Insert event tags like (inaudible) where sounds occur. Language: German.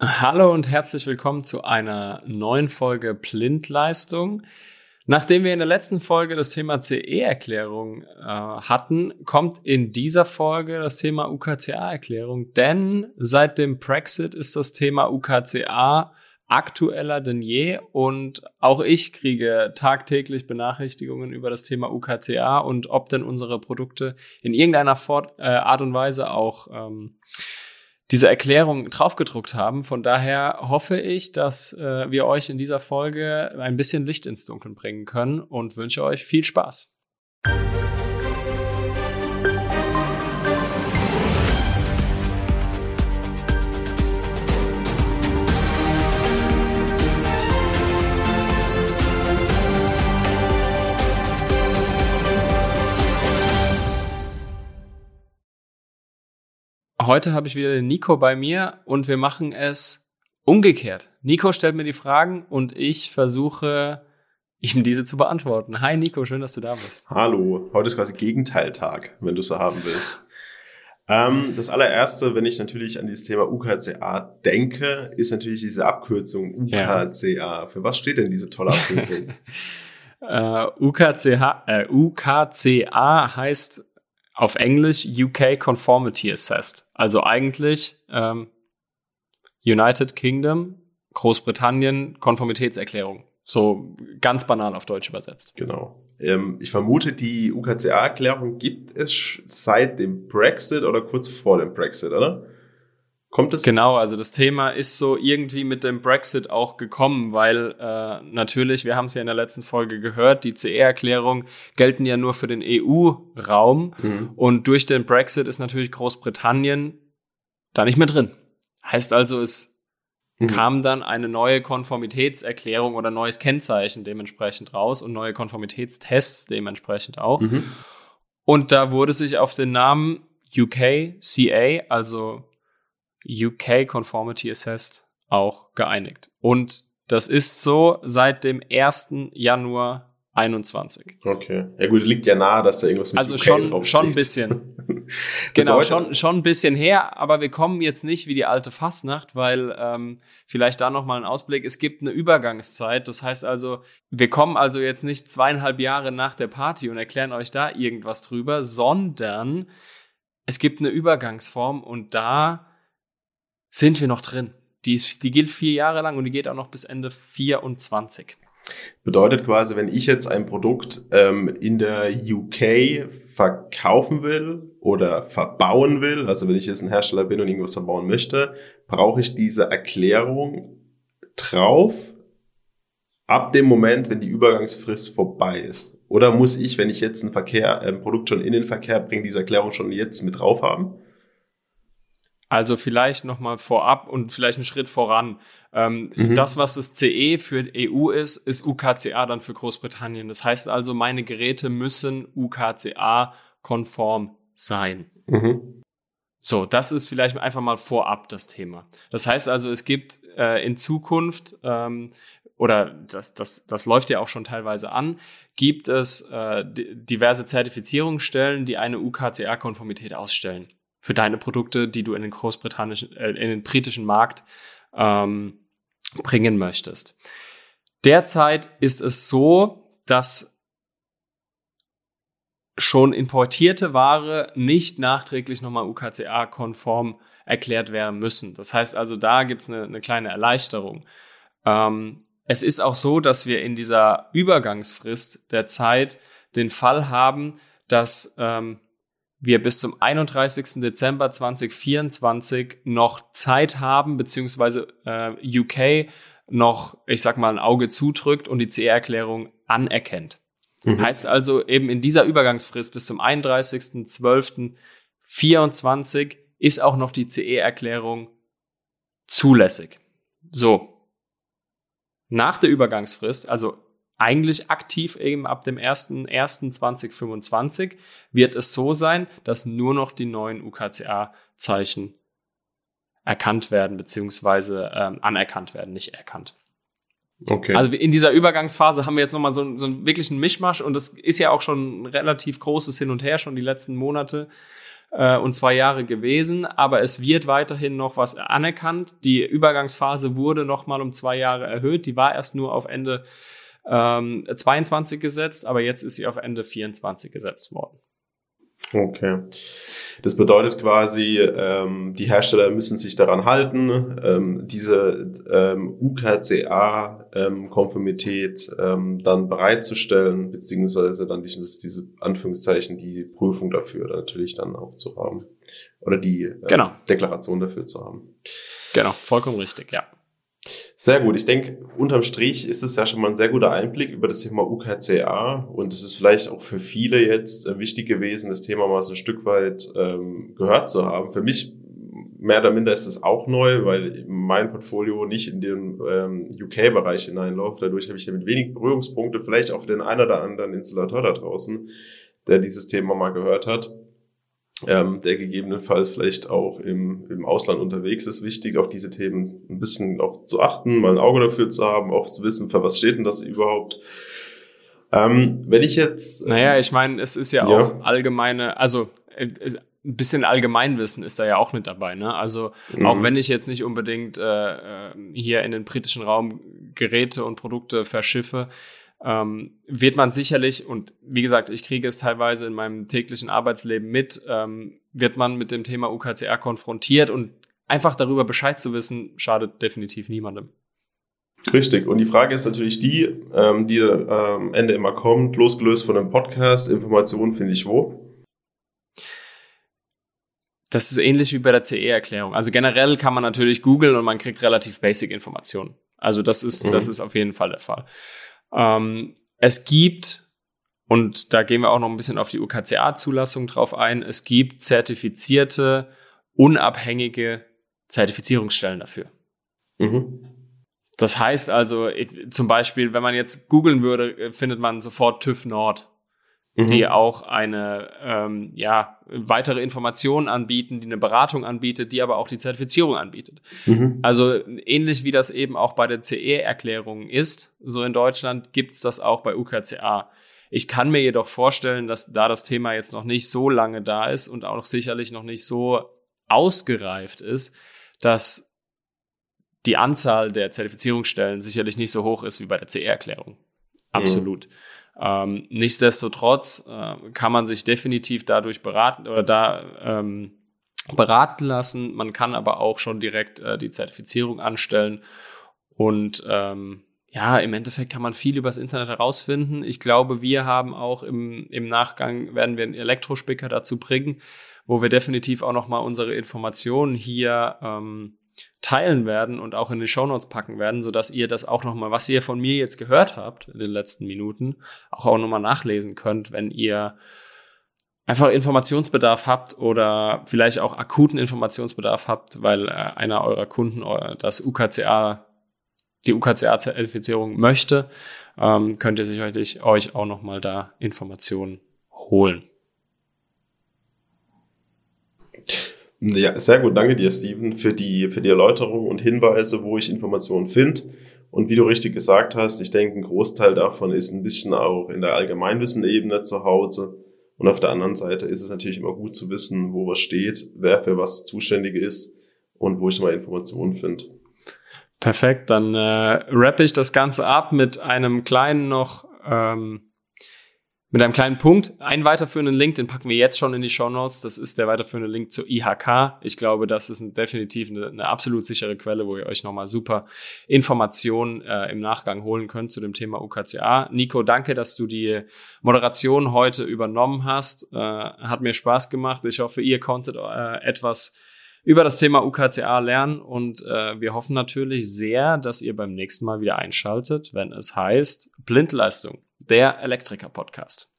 Hallo und herzlich willkommen zu einer neuen Folge Blindleistung. Nachdem wir in der letzten Folge das Thema CE-Erklärung äh, hatten, kommt in dieser Folge das Thema UKCA-Erklärung, denn seit dem Brexit ist das Thema UKCA aktueller denn je und auch ich kriege tagtäglich Benachrichtigungen über das Thema UKCA und ob denn unsere Produkte in irgendeiner Fort äh, Art und Weise auch ähm, diese Erklärung draufgedruckt haben. Von daher hoffe ich, dass äh, wir euch in dieser Folge ein bisschen Licht ins Dunkeln bringen können und wünsche euch viel Spaß. Heute habe ich wieder den Nico bei mir und wir machen es umgekehrt. Nico stellt mir die Fragen und ich versuche ihm diese zu beantworten. Hi Nico, schön, dass du da bist. Hallo, heute ist quasi Gegenteiltag, wenn du so haben willst. Ähm, das allererste, wenn ich natürlich an dieses Thema UKCA denke, ist natürlich diese Abkürzung UKCA. Ja. Für was steht denn diese tolle Abkürzung? uh, (laughs) UKCA, äh, UKCA heißt auf Englisch UK Conformity Assessed. Also eigentlich ähm, United Kingdom, Großbritannien, Konformitätserklärung. So ganz banal auf Deutsch übersetzt. Genau. Ähm, ich vermute, die UKCA-Erklärung gibt es seit dem Brexit oder kurz vor dem Brexit, oder? Kommt es? Genau, also das Thema ist so irgendwie mit dem Brexit auch gekommen, weil äh, natürlich, wir haben es ja in der letzten Folge gehört, die CE-Erklärung gelten ja nur für den EU-Raum mhm. und durch den Brexit ist natürlich Großbritannien da nicht mehr drin. Heißt also, es mhm. kam dann eine neue Konformitätserklärung oder neues Kennzeichen dementsprechend raus und neue Konformitätstests dementsprechend auch. Mhm. Und da wurde sich auf den Namen UKCA, also UK Conformity Assessed auch geeinigt. Und das ist so seit dem 1. Januar 21. Okay. Ja gut, liegt ja nahe, dass da irgendwas mit Also UK schon, schon ein bisschen. (laughs) genau, schon, schon ein bisschen her, aber wir kommen jetzt nicht wie die alte Fastnacht, weil ähm, vielleicht da nochmal ein Ausblick. Es gibt eine Übergangszeit. Das heißt also, wir kommen also jetzt nicht zweieinhalb Jahre nach der Party und erklären euch da irgendwas drüber, sondern es gibt eine Übergangsform und da sind wir noch drin. Die, ist, die gilt vier Jahre lang und die geht auch noch bis Ende 24. Bedeutet quasi, wenn ich jetzt ein Produkt ähm, in der UK verkaufen will oder verbauen will, also wenn ich jetzt ein Hersteller bin und irgendwas verbauen möchte, brauche ich diese Erklärung drauf ab dem Moment, wenn die Übergangsfrist vorbei ist. Oder muss ich, wenn ich jetzt ein Verkehr, ein Produkt schon in den Verkehr bringe, diese Erklärung schon jetzt mit drauf haben? Also vielleicht nochmal vorab und vielleicht einen Schritt voran. Ähm, mhm. Das, was das CE für EU ist, ist UKCA dann für Großbritannien. Das heißt also, meine Geräte müssen UKCA-konform sein. Mhm. So, das ist vielleicht einfach mal vorab das Thema. Das heißt also, es gibt äh, in Zukunft, ähm, oder das, das, das läuft ja auch schon teilweise an, gibt es äh, diverse Zertifizierungsstellen, die eine UKCA-Konformität ausstellen für deine Produkte, die du in den großbritannischen, äh, in den britischen Markt ähm, bringen möchtest. Derzeit ist es so, dass schon importierte Ware nicht nachträglich nochmal UKCA-konform erklärt werden müssen. Das heißt also, da gibt's eine, eine kleine Erleichterung. Ähm, es ist auch so, dass wir in dieser Übergangsfrist der Zeit den Fall haben, dass ähm, wir bis zum 31. Dezember 2024 noch Zeit haben, beziehungsweise äh, UK noch, ich sag mal, ein Auge zudrückt und die CE-Erklärung anerkennt. Mhm. Heißt also eben in dieser Übergangsfrist bis zum 31.12.24 ist auch noch die CE-Erklärung zulässig. So. Nach der Übergangsfrist, also eigentlich aktiv eben ab dem 1.1.2025 wird es so sein, dass nur noch die neuen UKCA-Zeichen erkannt werden, beziehungsweise ähm, anerkannt werden, nicht erkannt. Okay. Also in dieser Übergangsphase haben wir jetzt nochmal so, so einen wirklichen Mischmasch und das ist ja auch schon ein relativ großes Hin und Her, schon die letzten Monate. äh, und zwei Jahre gewesen, aber es wird weiterhin noch was anerkannt. Die Übergangsphase wurde nochmal um zwei Jahre erhöht. Die war erst nur auf Ende ähm, 22 gesetzt, aber jetzt ist sie auf Ende 24 gesetzt worden. Okay. Das bedeutet quasi, ähm, die Hersteller müssen sich daran halten, ähm, diese ähm, UKCA-Konformität ähm, dann bereitzustellen, beziehungsweise dann dieses, diese Anführungszeichen, die Prüfung dafür natürlich dann auch zu haben. Oder die äh, genau. Deklaration dafür zu haben. Genau, vollkommen richtig, ja. Sehr gut. Ich denke, unterm Strich ist es ja schon mal ein sehr guter Einblick über das Thema UKCA und es ist vielleicht auch für viele jetzt äh, wichtig gewesen, das Thema mal so ein Stück weit ähm, gehört zu haben. Für mich mehr oder minder ist es auch neu, weil mein Portfolio nicht in den ähm, UK-Bereich hineinläuft. Dadurch habe ich damit wenig Berührungspunkte, vielleicht auch für den einen oder anderen Installateur da draußen, der dieses Thema mal gehört hat ähm, der gegebenenfalls vielleicht auch im, im Ausland unterwegs ist, wichtig, auf diese Themen ein bisschen auch zu achten, mal ein Auge dafür zu haben, auch zu wissen, für was steht denn das überhaupt. Ähm, wenn ich jetzt. Äh, naja, ich meine, es ist ja, ja, auch allgemeine, also äh, ein bisschen Allgemeinwissen ist da ja auch mit dabei. Ne? Also mhm. auch wenn ich jetzt nicht unbedingt äh, äh hier in den britischen Raum Geräte und Produkte verschiffe, ähm, wird man sicherlich, und wie gesagt, ich kriege es teilweise in meinem täglichen Arbeitsleben mit, ähm, wird man mit dem Thema UKCR konfrontiert und einfach darüber Bescheid zu wissen, schadet definitiv niemandem. Richtig. Und die Frage ist natürlich die, ähm, die am ähm, Ende immer kommt, losgelöst von dem Podcast, Informationen finde ich wo? Das ist ähnlich wie bei der CE-Erklärung. Also generell kann man natürlich googeln und man kriegt relativ basic Informationen. Also das ist, mhm. das ist auf jeden Fall der Fall. Ähm, es gibt, und da gehen wir auch noch ein bisschen auf die UKCA-Zulassung drauf ein, es gibt zertifizierte, unabhängige Zertifizierungsstellen dafür. Mhm. Das heißt also, zum Beispiel, wenn man jetzt googeln würde, findet man sofort TÜV Nord mhm. die auch eine ähm, ja, weitere Information anbieten, die eine Beratung anbietet, die aber auch die Zertifizierung anbietet. Mhm. Also ähnlich wie das eben auch bei der CE-Erklärung ist, so in Deutschland gibt's das auch bei UKCA. Ich kann mir jedoch vorstellen, dass da das Thema jetzt noch nicht so lange da ist und auch sicherlich noch nicht so ausgereift ist, dass die Anzahl der Zertifizierungsstellen sicherlich nicht so hoch ist wie bei der CE-Erklärung. Absolut. Mhm. Ähm, nichtsdestotrotz äh, kann man sich definitiv dadurch beraten oder da ähm, beraten lassen. Man kann aber auch schon direkt äh, die Zertifizierung anstellen und ähm, ja, im Endeffekt kann man viel übers Internet herausfinden. Ich glaube, wir haben auch im, im Nachgang, werden wir einen Elektrospicker dazu bringen, wo wir definitiv auch nochmal unsere Informationen hier ähm, teilen werden und auch in die Shownotes packen werden, sodass ihr das auch nochmal, was ihr von mir jetzt gehört habt in den letzten Minuten, auch, auch nochmal nachlesen könnt, wenn ihr einfach Informationsbedarf habt oder vielleicht auch akuten Informationsbedarf habt, weil äh, einer eurer Kunden das UKCA, die UKCA-Zertifizierung möchte, ähm, könnt ihr sicherlich euch auch nochmal da Informationen holen. Ja, sehr gut. Danke dir, Steven, für die, für die Erläuterung und Hinweise, wo ich Informationen finde. Und wie du richtig gesagt hast, ich denke, ein Großteil davon ist ein bisschen auch in der Allgemeinwissenebene zu Hause. Und auf der anderen Seite ist es natürlich immer gut zu wissen, wo was steht, wer für was zuständig ist und wo ich mal Informationen finde. Perfekt, dann äh, rappe ich das Ganze ab mit einem kleinen noch ähm, mit einem kleinen Punkt. Einen weiterführenden Link, den packen wir jetzt schon in die Show Notes. Das ist der weiterführende Link zur IHK. Ich glaube, das ist ein, definitiv eine, eine, absolut sichere Quelle, wo ihr euch nochmal super Informationen äh, im Nachgang holen könnt zu dem Thema UKCA. Nico, danke, dass du die Moderation heute übernommen hast. Äh, hat mir Spaß gemacht. Ich hoffe, ihr konntet äh, etwas über das Thema UKCA lernen und äh, wir hoffen natürlich sehr, dass ihr beim nächsten Mal wieder einschaltet, wenn es heißt Blindleistung der Elektriker-Podcast.